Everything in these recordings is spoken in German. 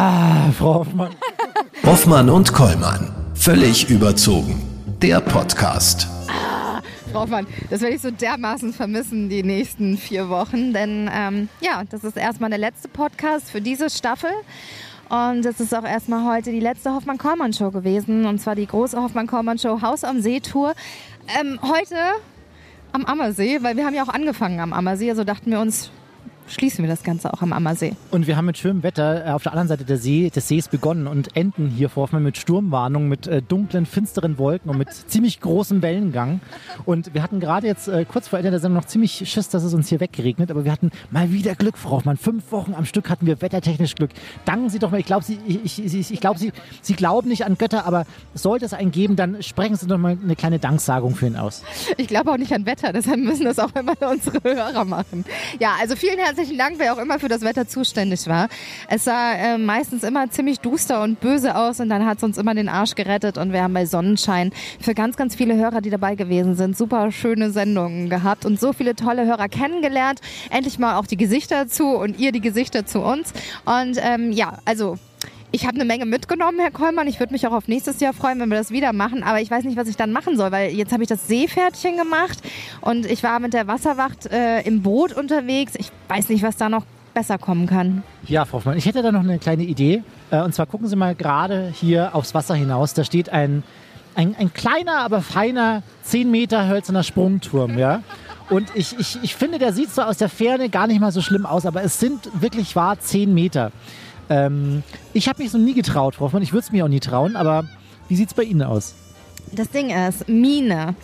Ah, Frau Hoffmann. Hoffmann und Kollmann. Völlig überzogen. Der Podcast. Frau Hoffmann, das werde ich so dermaßen vermissen die nächsten vier Wochen, denn ähm, ja, das ist erstmal der letzte Podcast für diese Staffel. Und es ist auch erstmal heute die letzte Hoffmann-Kollmann-Show gewesen. Und zwar die große Hoffmann-Kollmann-Show Haus am See-Tour. Ähm, heute am Ammersee, weil wir haben ja auch angefangen am Ammersee. Also dachten wir uns, schließen wir das Ganze auch am Ammersee. Und wir haben mit schönem Wetter äh, auf der anderen Seite der See, des Sees begonnen und enden hier vor Hoffmann mit Sturmwarnung, mit äh, dunklen, finsteren Wolken und mit ziemlich großem Wellengang. Und wir hatten gerade jetzt äh, kurz vor Ende der Sendung noch ziemlich Schiss, dass es uns hier weggeregnet, aber wir hatten mal wieder Glück, Frau Hoffmann. Fünf Wochen am Stück hatten wir wettertechnisch Glück. Danken Sie doch mal, ich glaube, Sie, ich, ich, ich, ich glaub, Sie, Sie glauben nicht an Götter, aber sollte es einen geben, dann sprechen Sie doch mal eine kleine Danksagung für ihn aus. Ich glaube auch nicht an Wetter, deshalb müssen das auch immer unsere Hörer machen. Ja, also vielen herzlichen Dank, wer auch immer für das Wetter zuständig war. Es sah äh, meistens immer ziemlich duster und böse aus und dann hat es uns immer den Arsch gerettet und wir haben bei Sonnenschein für ganz, ganz viele Hörer, die dabei gewesen sind, super schöne Sendungen gehabt und so viele tolle Hörer kennengelernt. Endlich mal auch die Gesichter zu und ihr die Gesichter zu uns. Und ähm, ja, also ich habe eine Menge mitgenommen, Herr Kollmann. Ich würde mich auch auf nächstes Jahr freuen, wenn wir das wieder machen. Aber ich weiß nicht, was ich dann machen soll, weil jetzt habe ich das Seepferdchen gemacht und ich war mit der Wasserwacht äh, im Boot unterwegs. Ich weiß nicht, was da noch besser kommen kann. Ja, Frau Hoffmann, ich hätte da noch eine kleine Idee. Äh, Und zwar gucken Sie mal gerade hier aufs Wasser hinaus. Da steht ein, ein, ein kleiner, aber feiner 10 Meter hölzerner Sprungturm. Ja? Und ich, ich, ich finde, der sieht so aus der Ferne gar nicht mal so schlimm aus, aber es sind wirklich wahr 10 Meter. Ähm, ich habe mich so nie getraut, Frau Hoffmann. Ich würde es mir auch nie trauen, aber wie sieht es bei Ihnen aus? Das Ding ist, Mine,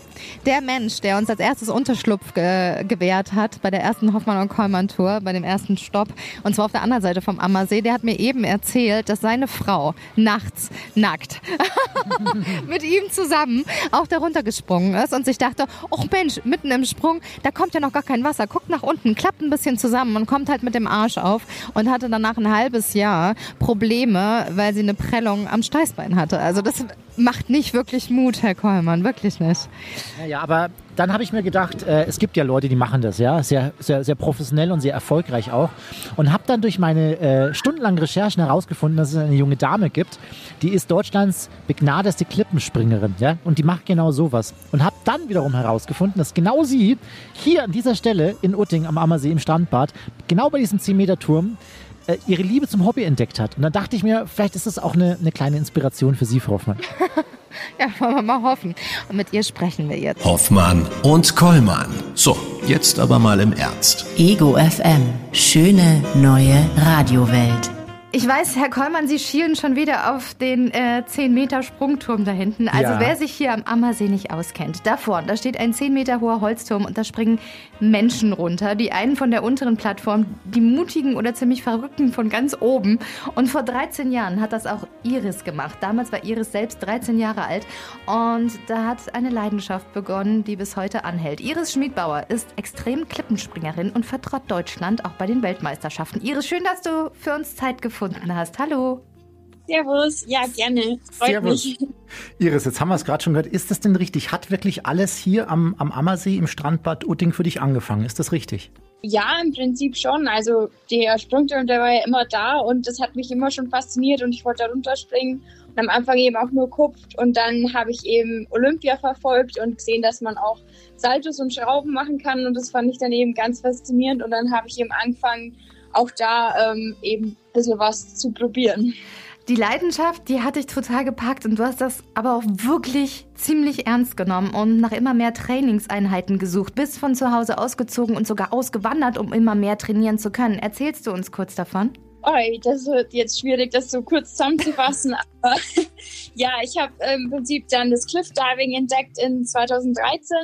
der Mensch, der uns als erstes Unterschlupf ge gewährt hat bei der ersten Hoffmann und Kollmann Tour, bei dem ersten Stopp, und zwar auf der anderen Seite vom Ammersee, der hat mir eben erzählt, dass seine Frau nachts nackt mit ihm zusammen auch darunter gesprungen ist und sich dachte, oh Mensch, mitten im Sprung, da kommt ja noch gar kein Wasser, guckt nach unten, klappt ein bisschen zusammen und kommt halt mit dem Arsch auf und hatte danach ein halbes Jahr Probleme, weil sie eine Prellung am Steißbein hatte. Also das macht nicht wirklich Mut, Herr Kollmann, wirklich nicht. Ja, ja aber dann habe ich mir gedacht, äh, es gibt ja Leute, die machen das, ja, sehr, sehr, sehr professionell und sehr erfolgreich auch. Und habe dann durch meine äh, stundenlangen Recherchen herausgefunden, dass es eine junge Dame gibt, die ist Deutschlands begnadeste Klippenspringerin, ja, und die macht genau sowas. Und habe dann wiederum herausgefunden, dass genau sie hier an dieser Stelle in Utting am Ammersee im Strandbad, genau bei diesem 10-Meter-Turm, äh, ihre Liebe zum Hobby entdeckt hat. Und dann dachte ich mir, vielleicht ist das auch eine, eine kleine Inspiration für Sie, Frau Hoffmann. Ja, wollen wir mal hoffen. Und mit ihr sprechen wir jetzt. Hoffmann und Kollmann. So, jetzt aber mal im Ernst. Ego FM. Schöne neue Radiowelt. Ich weiß, Herr Kollmann, Sie schielen schon wieder auf den äh, 10 Meter Sprungturm da hinten. Also Ja. wer sich hier am Ammersee nicht auskennt, da vorne, da steht ein 10 Meter hoher Holzturm und da springen Menschen runter. Die einen von der unteren Plattform, die mutigen oder ziemlich verrückten von ganz oben. Und vor 13 Jahren hat das auch Iris gemacht. Damals war Iris selbst 13 Jahre alt und da hat eine Leidenschaft begonnen, die bis heute anhält. Iris Schmiedbauer ist extrem Klippenspringerin und vertraut Deutschland auch bei den Weltmeisterschaften. Iris, schön, dass du für uns Zeit gefunden hast. Hallo. Servus, ja, gerne. Freut Servus. mich. Iris, jetzt haben wir es gerade schon gehört. Ist das denn richtig? Hat wirklich alles hier am, am Ammersee im Strandbad Utting für dich angefangen? Ist das richtig? Ja, im Prinzip schon. Also der Sprungturm, der war ja immer da und das hat mich immer schon fasziniert und ich wollte da runterspringen und am Anfang eben auch nur kupft und dann habe ich eben Olympia verfolgt und gesehen, dass man auch Saltos und Schrauben machen kann und das fand ich dann eben ganz faszinierend und dann habe ich eben angefangen, auch da ähm, eben ein bisschen was zu probieren. Die Leidenschaft, die hat dich total gepackt und du hast das aber auch wirklich ziemlich ernst genommen und nach immer mehr Trainingseinheiten gesucht, bist von zu Hause ausgezogen und sogar ausgewandert, um immer mehr trainieren zu können. Erzählst du uns kurz davon? Oi, das wird jetzt schwierig, das so kurz zusammenzufassen. Aber ja, ich habe im Prinzip dann das Cliff Diving entdeckt in 2013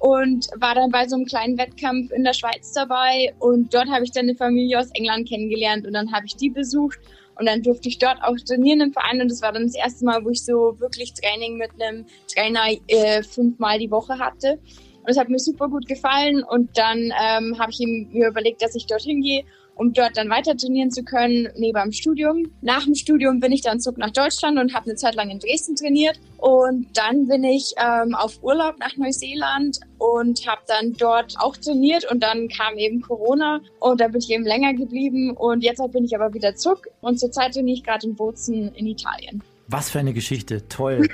und war dann bei so einem kleinen Wettkampf in der Schweiz dabei. Und dort habe ich dann eine Familie aus England kennengelernt und dann habe ich die besucht. Und dann durfte ich dort auch trainieren im Verein. Und das war dann das erste Mal, wo ich so wirklich Training mit einem Trainer äh, fünfmal die Woche hatte. Und es hat mir super gut gefallen. Und dann ähm, habe ich ihm, mir überlegt, dass ich dorthin gehe um dort dann weiter trainieren zu können, neben dem Studium. Nach dem Studium bin ich dann zurück nach Deutschland und habe eine Zeit lang in Dresden trainiert. Und dann bin ich ähm, auf Urlaub nach Neuseeland und habe dann dort auch trainiert und dann kam eben Corona und da bin ich eben länger geblieben und jetzt bin ich aber wieder zurück und zurzeit trainiere ich gerade in Bozen in Italien. Was für eine Geschichte, toll.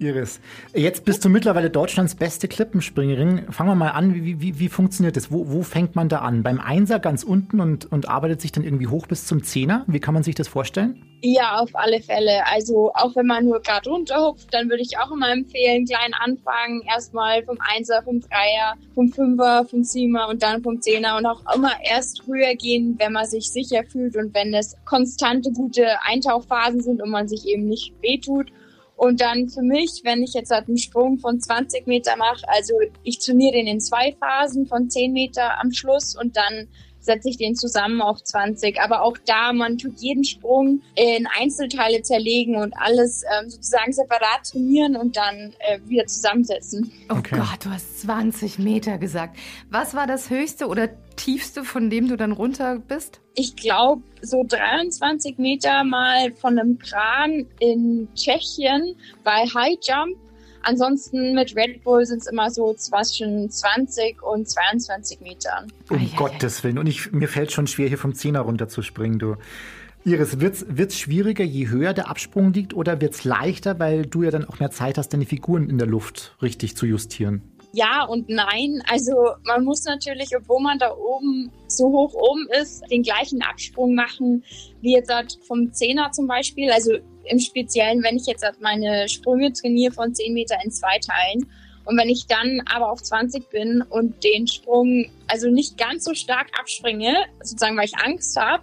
Iris, jetzt bist du mittlerweile Deutschlands beste Klippenspringerin. Fangen wir mal an, wie, wie, wie funktioniert das? Wo, wo fängt man da an? Beim Einser ganz unten und, und arbeitet sich dann irgendwie hoch bis zum Zehner? Wie kann man sich das vorstellen? Ja, auf alle Fälle. Also auch wenn man nur gerade runterhupft, dann würde ich auch immer empfehlen, klein anfangen. Erstmal vom Einser, vom Dreier, vom Fünfer, vom Siebener und dann vom Zehner und auch immer erst höher gehen, wenn man sich sicher fühlt und wenn es konstante, gute Eintauchphasen sind und man sich eben nicht wehtut. Und dann für mich, wenn ich jetzt halt einen Sprung von 20 Meter mache, also ich trainiere den in zwei Phasen von 10 Meter am Schluss und dann setze ich den zusammen auf 20. Aber auch da, man tut jeden Sprung in Einzelteile zerlegen und alles ähm, sozusagen separat trainieren und dann äh, wieder zusammensetzen. Oh okay. Gott, du hast 20 Meter gesagt. Was war das höchste oder tiefste, von dem du dann runter bist? Ich glaube, so 23 Meter mal von einem Kran in Tschechien bei High Jump. Ansonsten mit Red Bull sind es immer so zwischen 20 und 22 Metern. Um oh, Gottes Willen. Und ich, mir fällt schon schwer, hier vom Zehner runter zu springen, du. Iris, wird es schwieriger, je höher der Absprung liegt, oder wird es leichter, weil du ja dann auch mehr Zeit hast, deine Figuren in der Luft richtig zu justieren? ja und nein. Also man muss natürlich, obwohl man da oben so hoch oben ist, den gleichen Absprung machen wie jetzt halt vom Zehner zum Beispiel. Also im Speziellen, wenn ich jetzt halt meine Sprünge trainiere von 10 Meter in zwei Teilen. Und wenn ich dann aber auf 20 bin und den Sprung also nicht ganz so stark abspringe, sozusagen weil ich Angst habe,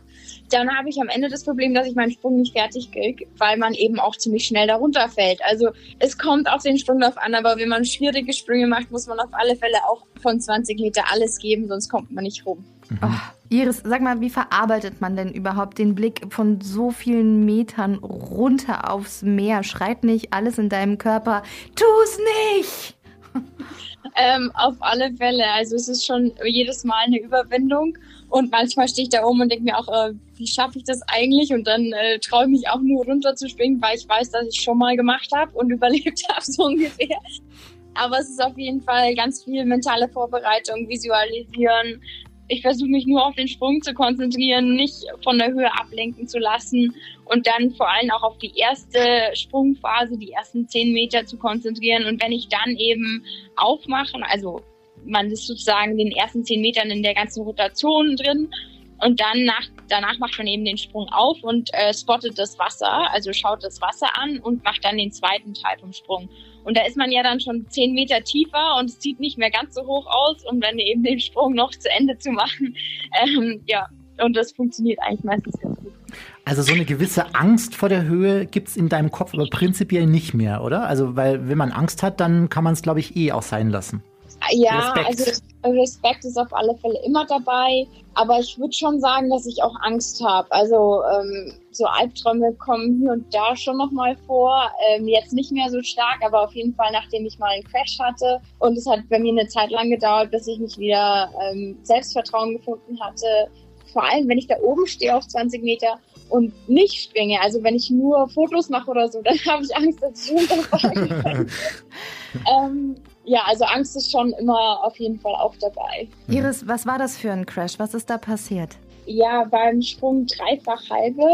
dann habe ich am Ende das Problem, dass ich meinen Sprung nicht fertig kriege, weil man eben auch ziemlich schnell darunter fällt. Also es kommt auf den Sprunglauf an, aber wenn man schwierige Sprünge macht, muss man auf alle Fälle auch von 20 Meter alles geben, sonst kommt man nicht rum. Mhm. Oh, Iris, sag mal, wie verarbeitet man denn überhaupt den Blick von so vielen Metern runter aufs Meer? Schreit nicht alles in deinem Körper, tu's nicht! ähm, auf alle Fälle. Also es ist schon jedes Mal eine Überwindung. Und manchmal stehe ich da oben und denke mir auch, äh, wie schaffe ich das eigentlich? Und dann äh, traue ich mich auch nur runter zu springen, weil ich weiß, dass ich schon mal gemacht habe und überlebt habe, so ungefähr. Aber es ist auf jeden Fall ganz viel mentale Vorbereitung, visualisieren. Ich versuche mich nur auf den Sprung zu konzentrieren, nicht von der Höhe ablenken zu lassen und dann vor allem auch auf die erste Sprungphase, die ersten zehn Meter zu konzentrieren. Und wenn ich dann eben aufmachen, also man ist sozusagen den ersten zehn Metern in der ganzen Rotation drin und dann nach, danach macht man eben den Sprung auf und äh, spottet das Wasser, also schaut das Wasser an und macht dann den zweiten Teil vom Sprung. Und da ist man ja dann schon zehn Meter tiefer und es sieht nicht mehr ganz so hoch aus, um dann eben den Sprung noch zu Ende zu machen. Ähm, ja, und das funktioniert eigentlich meistens ganz gut. Also so eine gewisse Angst vor der Höhe gibt es in deinem Kopf aber prinzipiell nicht mehr, oder? Also weil wenn man Angst hat, dann kann man es, glaube ich, eh auch sein lassen. Ja, Respekt. also Respekt ist auf alle Fälle immer dabei. Aber ich würde schon sagen, dass ich auch Angst habe. Also ähm, so Albträume kommen hier und da schon nochmal vor. Ähm, jetzt nicht mehr so stark, aber auf jeden Fall, nachdem ich mal einen Crash hatte. Und es hat bei mir eine Zeit lang gedauert, bis ich mich wieder ähm, Selbstvertrauen gefunden hatte. Vor allem, wenn ich da oben stehe auf 20 Meter und nicht springe. Also wenn ich nur Fotos mache oder so, dann habe ich Angst, dass ich runterfalle. ähm, ja, also Angst ist schon immer auf jeden Fall auch dabei. Iris, was war das für ein Crash? Was ist da passiert? Ja, beim Sprung dreifach halbe,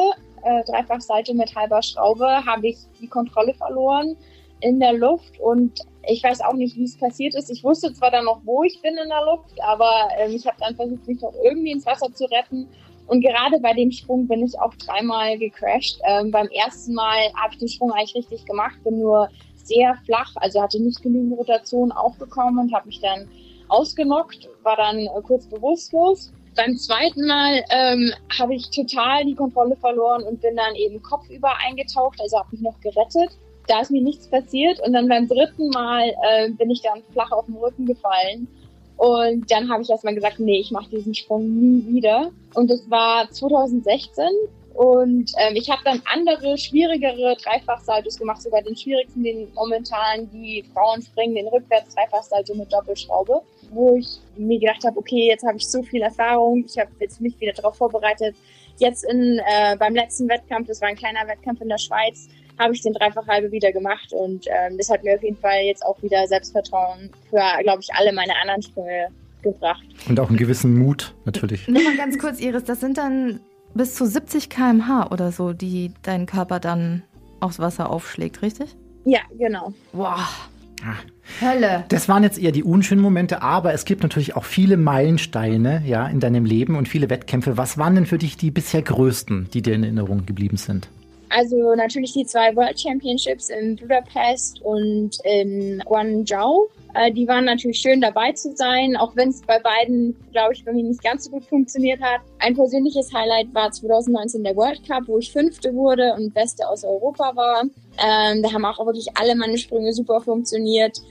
äh, dreifach Seite mit halber Schraube, habe ich die Kontrolle verloren in der Luft und ich weiß auch nicht, wie es passiert ist. Ich wusste zwar dann noch, wo ich bin in der Luft, aber ähm, ich habe dann versucht, mich noch irgendwie ins Wasser zu retten. Und gerade bei dem Sprung bin ich auch dreimal gecrashed. Ähm, beim ersten Mal habe ich den Sprung eigentlich richtig gemacht, bin nur sehr flach, also hatte nicht genügend Rotation aufgekommen und habe mich dann ausgenockt, war dann äh, kurz bewusstlos. Beim zweiten Mal ähm, habe ich total die Kontrolle verloren und bin dann eben kopfüber eingetaucht, also habe mich noch gerettet. Da ist mir nichts passiert und dann beim dritten Mal äh, bin ich dann flach auf den Rücken gefallen und dann habe ich erstmal gesagt, nee, ich mache diesen Sprung nie wieder. Und das war 2016 Und ähm, ich habe dann andere, schwierigere Dreifachsaltos gemacht, sogar den schwierigsten, den momentan die Frauen springen, den Rückwärts-Dreifachsalto mit Doppelschraube, wo ich mir gedacht habe, okay, jetzt habe ich so viel Erfahrung, ich habe jetzt mich wieder darauf vorbereitet. Jetzt in, äh, beim letzten Wettkampf, das war ein kleiner Wettkampf in der Schweiz, habe ich den Dreifachhalbe wieder gemacht und ähm, das hat mir auf jeden Fall jetzt auch wieder Selbstvertrauen für, glaube ich, alle meine anderen Sprünge gebracht. Und auch einen gewissen Mut natürlich. Nur mal ganz kurz, Iris, das sind dann bis zu 70 km/h oder so, die dein Körper dann aufs Wasser aufschlägt, richtig? Ja, genau. Boah. Ah. Hölle. Das waren jetzt eher die unschönen Momente, aber es gibt natürlich auch viele Meilensteine ja, in deinem Leben und viele Wettkämpfe. Was waren denn für dich die bisher größten, die dir in Erinnerung geblieben sind? Also natürlich die zwei World Championships in Budapest und in Guangzhou. Äh, die waren natürlich schön dabei zu sein, auch wenn es bei beiden, glaube ich, bei mir nicht ganz so gut funktioniert hat. Ein persönliches Highlight war 2019 der World Cup, wo ich Fünfte wurde und Beste aus Europa war. Ähm, da haben auch wirklich alle meine Sprünge super funktioniert.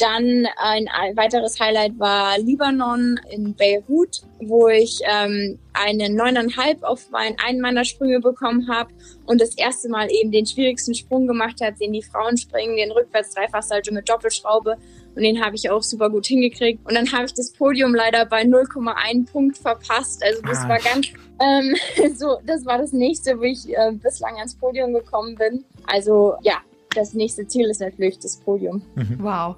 Dann ein, weiteres Highlight war Libanon in Beirut, wo ich ähm, eine neuneinhalb auf mein, einen meiner Sprünge bekommen habe und das erste Mal eben den schwierigsten Sprung gemacht habe, den die Frauen springen, den rückwärts Dreifachsalto mit Doppelschraube. Und den habe ich auch super gut hingekriegt. Und dann habe ich das Podium leider bei 0,1 Punkt verpasst. Also das ah. war ganz ähm, so, das war das nächste, wo ich äh, bislang ans Podium gekommen bin. Also ja, das nächste Ziel ist natürlich das Podium. Mhm. Wow.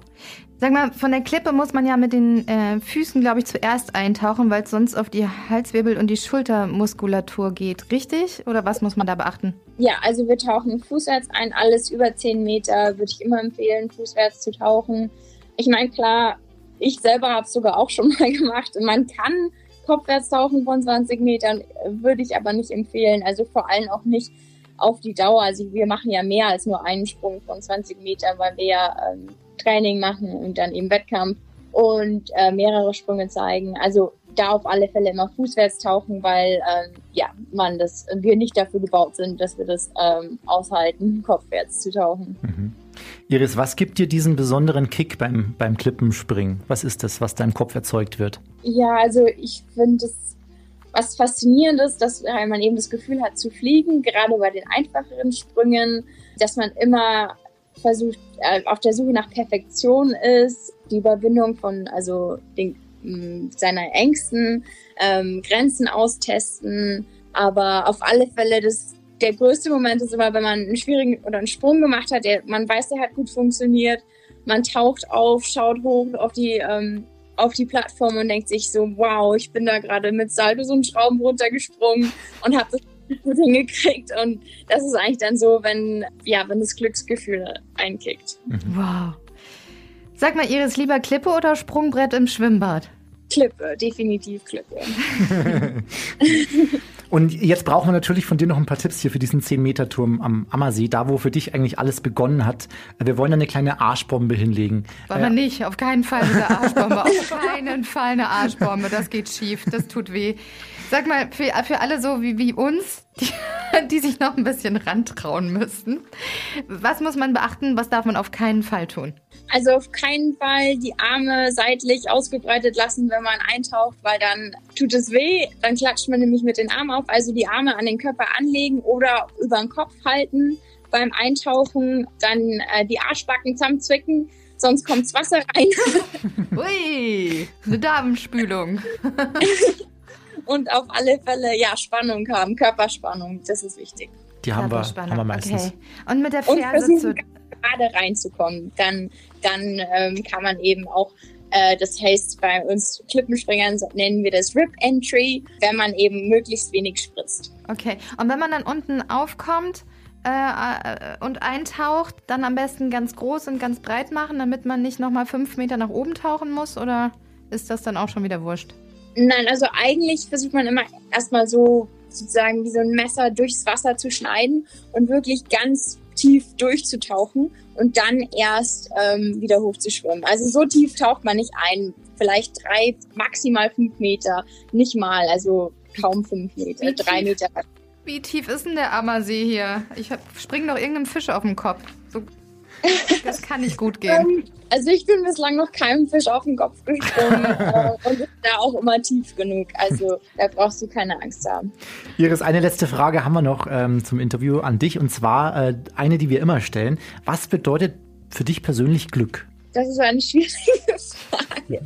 Sag mal, von der Klippe muss man ja mit den äh, Füßen, glaube ich, zuerst eintauchen, weil es sonst auf die Halswirbel und die Schultermuskulatur geht, richtig? Oder was muss man da beachten? Ja, also wir tauchen fußwärts ein. Alles über 10 Meter würde ich immer empfehlen, fußwärts zu tauchen. Ich meine, klar, ich selber habe es sogar auch schon mal gemacht man kann kopfwärts tauchen von 20 Metern, würde ich aber nicht empfehlen. Also vor allem auch nicht auf die Dauer. Also wir machen ja mehr als nur einen Sprung von 20 Metern, weil wir ja ähm, Training machen und dann eben Wettkampf und äh, mehrere Sprünge zeigen. Also da auf alle Fälle immer fußwärts tauchen, weil ähm, ja man das wir nicht dafür gebaut sind, dass wir das ähm, aushalten, kopfwärts zu tauchen. Mhm. Iris, was gibt dir diesen besonderen Kick beim, beim Klippenspringen? Was ist das, was deinem Kopf erzeugt wird? Ja, also ich finde es was faszinierend ist, dass man eben das Gefühl hat zu fliegen, gerade bei den einfacheren Sprüngen, dass man immer versucht, äh, auf der Suche nach Perfektion ist, die Überwindung von, also den, seiner Ängsten, ähm, Grenzen austesten, aber auf alle Fälle das der größte Moment ist immer, wenn man einen schwierigen oder einen Sprung gemacht hat, der, man weiß, der hat gut funktioniert, man taucht auf, schaut hoch auf die ähm, auf die Plattform und denkt sich so, wow, ich bin da gerade mit Salto so einen Schrauben runtergesprungen und habe das gut hingekriegt. Und das ist eigentlich dann so, wenn, ja, wenn das Glücksgefühl einkickt. Mhm. Wow. Sag mal, Iris, lieber Klippe oder Sprungbrett im Schwimmbad? Klippe, definitiv Klippe. Und jetzt brauchen wir natürlich von dir noch ein paar Tipps hier für diesen 10-Meter-Turm am Ammersee, da wo für dich eigentlich alles begonnen hat. Wir wollen da eine kleine Arschbombe hinlegen. Wollen wir äh, nicht, auf keinen Fall diese Arschbombe. auf keinen Fall eine Arschbombe, das geht schief, das tut weh. Sag mal, für, für alle so wie, wie uns, die, die sich noch ein bisschen rantrauen müssten, was muss man beachten, was darf man auf keinen Fall tun? Also auf keinen Fall die Arme seitlich ausgebreitet lassen, wenn man eintaucht, weil dann tut es weh. Dann klatscht man nämlich mit den Armen auf. Also die Arme an den Körper anlegen oder über den Kopf halten beim Eintauchen. Dann äh, die Arschbacken zusammenzwicken, sonst kommt's Wasser rein. Ui, eine Damenspülung. Und auf alle Fälle, ja, Spannung haben, Körperspannung, das ist wichtig. Die haben wir, haben wir meistens. Okay. Und mit der Ferse zu gerade reinzukommen. Dann, dann ähm, kann man eben auch äh, das heißt, bei uns Klippenspringern nennen wir das Rip Entry, wenn man eben möglichst wenig spritzt. Okay, und wenn man dann unten aufkommt äh, äh, und eintaucht, dann am besten ganz groß und ganz breit machen, damit man nicht nochmal fünf Meter nach oben tauchen muss? Oder ist das dann auch schon wieder wurscht? Nein, also eigentlich versucht man immer erstmal so sozusagen wie so ein Messer durchs Wasser zu schneiden und wirklich ganz tief durchzutauchen und dann erst ähm, wieder hochzuschwimmen. Also so tief taucht man nicht ein. Vielleicht drei, maximal fünf Meter. Nicht mal, also kaum fünf Meter, wie drei tief, Meter. Wie tief ist denn der Ammersee hier? Ich hab, spring doch irgendeinem Fisch auf den Kopf. So Das kann nicht gut gehen. Ähm, also ich bin bislang noch keinem Fisch auf den Kopf gesprungen äh, und ist da auch immer tief genug. Also da brauchst du keine Angst haben. Iris, eine letzte Frage haben wir noch ähm, zum Interview an dich und zwar äh, eine, die wir immer stellen. Was bedeutet für dich persönlich Glück? Das ist eine schwierige Frage.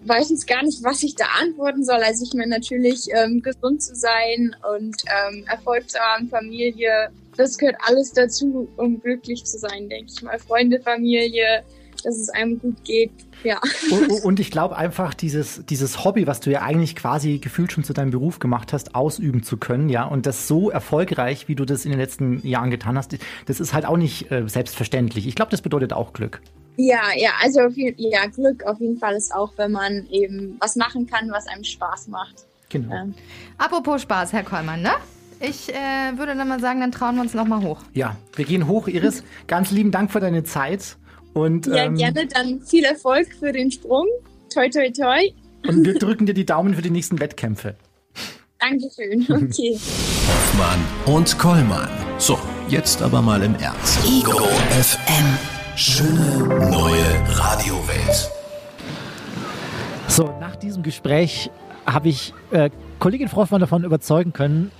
Weiß jetzt gar nicht, was ich da antworten soll. Also ich meine natürlich ähm, gesund zu sein und ähm, Erfolg zu haben, Familie, das gehört alles dazu, um glücklich zu sein, denke ich mal. Freunde, Familie, dass es einem gut geht. Ja. Und, und ich glaube einfach, dieses, dieses Hobby, was du ja eigentlich quasi gefühlt schon zu deinem Beruf gemacht hast, ausüben zu können, ja, und das so erfolgreich, wie du das in den letzten Jahren getan hast, das ist halt auch nicht äh, selbstverständlich. Ich glaube, das bedeutet auch Glück. Ja, ja, also ja, Glück auf jeden Fall ist auch, wenn man eben was machen kann, was einem Spaß macht. Genau. Ähm, Apropos Spaß, Herr Kollmann, ne? Ich äh, würde dann mal sagen, dann trauen wir uns noch mal hoch. Ja, wir gehen hoch, Iris. Ganz lieben Dank für deine Zeit. Und, ja, ähm, gerne dann viel Erfolg für den Sprung. Toi, toi, toi. und wir drücken dir die Daumen für die nächsten Wettkämpfe. Dankeschön. Okay. Hoffmann und Kollmann. So, jetzt aber mal im Ernst. Ego FM. Schöne neue Radiowelt. So, nach diesem Gespräch habe ich äh, Kollegin Froffmann davon überzeugen können,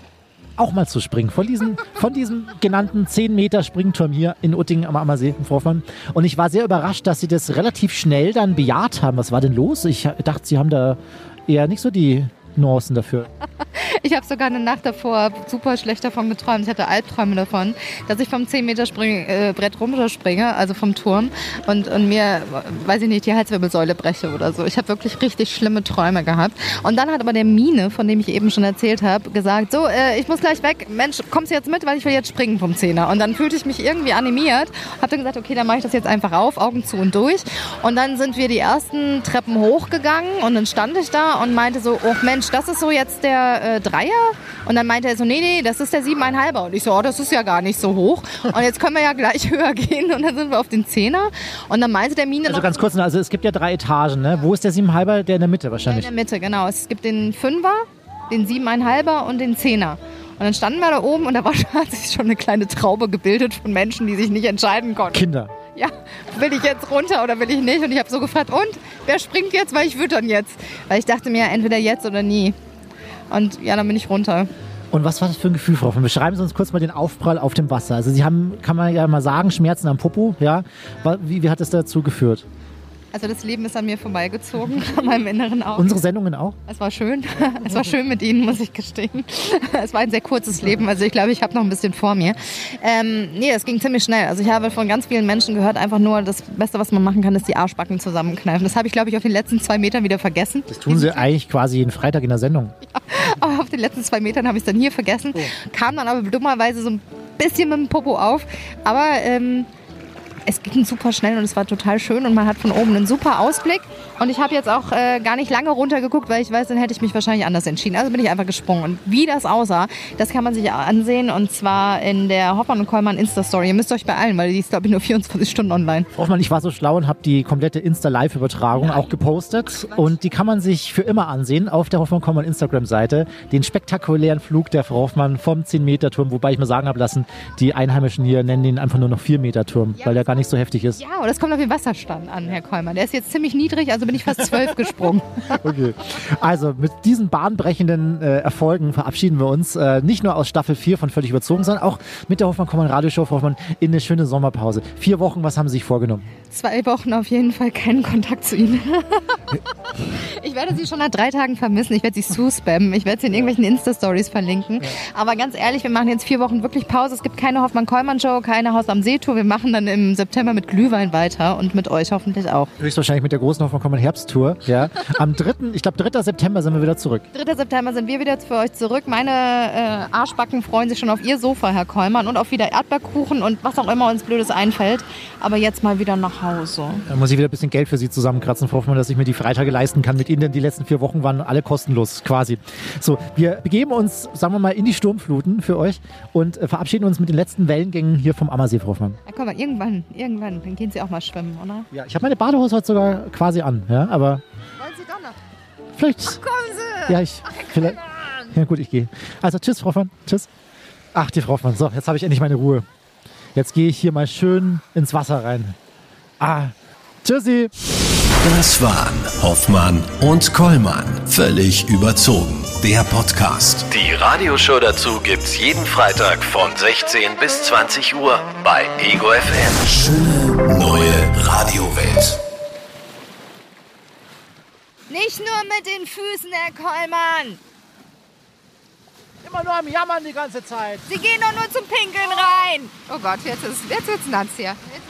auch mal zu springen. Von diesem, von diesem genannten 10 Meter Springturm hier in Uttingen am Ammersee, in Froffmann. Und ich war sehr überrascht, dass sie das relativ schnell dann bejaht haben. Was war denn los? Ich dachte, sie haben da eher nicht so die Nuancen dafür. Ich habe sogar eine Nacht davor super schlecht davon geträumt. Ich hatte Albträume davon, dass ich vom 10-Meter-Brett äh, runterspringe, also vom Turm, und, und mir, weiß ich nicht, die Halswirbelsäule breche oder so. Ich habe wirklich richtig schlimme Träume gehabt. Und dann hat aber der Mine, von dem ich eben schon erzählt habe, gesagt, so, äh, ich muss gleich weg. Mensch, kommst du jetzt mit, weil ich will jetzt springen vom Zehner. Und dann fühlte ich mich irgendwie animiert. Habe dann gesagt, okay, dann mache ich das jetzt einfach auf, Augen zu und durch. Und dann sind wir die ersten Treppen hochgegangen und dann stand ich da und meinte so, oh Mensch, das ist so jetzt der äh, Dreier. Und dann meinte er so, nee, nee, das ist der siebeneinhalber. Und ich so, oh, das ist ja gar nicht so hoch. Und jetzt können wir ja gleich höher gehen. Und dann sind wir auf den Zehner. Und dann meinte der Mine Also ganz kurz, also es gibt ja drei Etagen, ne? Wo ist der siebenhalber? Der in der Mitte in wahrscheinlich. der Mitte, genau. Es gibt den Fünfer, den siebeneinhalber und den Zehner. Und dann standen wir da oben und da war, hat sich schon eine kleine Traube gebildet von Menschen, die sich nicht entscheiden konnten. Kinder. Ja, will ich jetzt runter oder will ich nicht? Und ich habe so gefragt, und wer springt jetzt, weil ich würde dann jetzt? Weil ich dachte mir, entweder jetzt oder nie. Und ja, dann bin ich runter. Und was war das für ein Gefühl, Frau? Von? Beschreiben Sie uns kurz mal den Aufprall auf dem Wasser. Also Sie haben, kann man ja mal sagen, Schmerzen am Popo, ja? Wie, wie hat es dazu geführt? Also das Leben ist an mir vorbeigezogen, an meinem inneren Auge. Unsere Sendungen auch? Es war schön. Es war schön mit Ihnen, muss ich gestehen. Es war ein sehr kurzes Leben. Also ich glaube, ich habe noch ein bisschen vor mir. Ähm, nee, es ging ziemlich schnell. Also ich habe von ganz vielen Menschen gehört, einfach nur das Beste, was man machen kann, ist die Arschbacken zusammenkneifen. Das habe ich, glaube ich, auf den letzten zwei Metern wieder vergessen. Das tun Sie eigentlich quasi jeden Freitag in der Sendung. Aber auf den letzten zwei Metern habe ich es dann hier vergessen. Kam dann aber dummerweise so ein bisschen mit dem Popo auf. Aber ähm, es ging super schnell und es war total schön und man hat von oben einen super Ausblick. Und ich habe jetzt auch äh, gar nicht lange runtergeguckt, weil ich weiß, dann hätte ich mich wahrscheinlich anders entschieden. Also bin ich einfach gesprungen. Und wie das aussah, das kann man sich ansehen und zwar in der Hoffmann und Kollmann Insta-Story. Ihr müsst euch beeilen, weil die ist, glaube ich, nur 24 Stunden online. Hoffmann, ich war so schlau und habe die komplette Insta-Live-Übertragung auch gepostet. Und die kann man sich für immer ansehen auf der Hoffmann Kommern Instagram-Seite. Den spektakulären Flug der Frau Hoffmann vom 10-Meter-Turm, wobei ich mir sagen habe lassen, die Einheimischen hier nennen ihn einfach nur noch 4-Meter-Turm, weil der gar nicht so heftig ist. Ja, und das kommt auf den Wasserstand an, Herr Kollmann. Der ist jetzt ziemlich niedrig, also bin ich fast zwölf gesprungen. Okay. Also mit diesen bahnbrechenden äh, Erfolgen verabschieden wir uns äh, nicht nur aus Staffel 4 von Völlig Überzogen, sondern auch mit der Hoffmann Kommern Radioshow Hoffmann in eine schöne Sommerpause. Vier Wochen, was haben Sie sich vorgenommen? Zwei Wochen auf jeden Fall keinen Kontakt zu Ihnen. Ich werde Sie schon nach drei Tagen vermissen. Ich werde Sie zuspammen. Ich werde Sie in irgendwelchen Insta-Stories verlinken. Aber ganz ehrlich, wir machen jetzt vier Wochen wirklich Pause. Es gibt keine Hoffmann-Kollmann-Show, keine Haus am See-Tour. Wir machen dann im September mit Glühwein weiter und mit euch hoffentlich auch. Höchstwahrscheinlich mit der großen Hoffmann Kommern Herbsttour. Ja. Am 3., ich glaube 3. September sind wir wieder zurück. 3. September sind wir wieder für euch zurück. Meine äh, Arschbacken freuen sich schon auf ihr Sofa, Herr Kollmann, und auf wieder Erdbeerkuchen und was auch immer uns Blödes einfällt. Aber jetzt mal wieder nach Hause. Da muss ich wieder ein bisschen Geld für Sie zusammenkratzen, Frau Hoffmann, dass ich mir die Freitage leisten kann mit Ihnen, denn die letzten vier Wochen waren alle kostenlos quasi. So, wir begeben uns, sagen wir mal, in die Sturmfluten für euch und äh, verabschieden uns mit den letzten Wellengängen hier vom Ammersee, Frau Hoffmann. Ja, komm mal, irgendwann, irgendwann, dann gehen Sie auch mal schwimmen, oder? Ja, ich habe meine Badehose heute sogar quasi an, ja, aber Wollen Sie doch noch? vielleicht. Kommen Sie! Ja, ich. Vielleicht, ja, gut, ich gehe. Also, tschüss, Frau Hoffmann. Tschüss. Ach, die Frau Hoffmann. So, jetzt habe ich endlich meine Ruhe. Jetzt gehe ich hier mal schön ins Wasser rein. Ah, tschüssi. Das waren Hoffmann und Kollmann. Völlig überzogen. Der Podcast. Die Radioshow dazu gibt's jeden Freitag von 16 bis 20 Uhr bei Ego FM. Schöne neue Radiowelt. Nicht nur mit den Füßen, Herr Kollmann. Immer nur am Jammern die ganze Zeit. Sie gehen doch nur zum Pinkeln rein. Oh Gott, jetzt ist jetzt wird's nass hier. Jetzt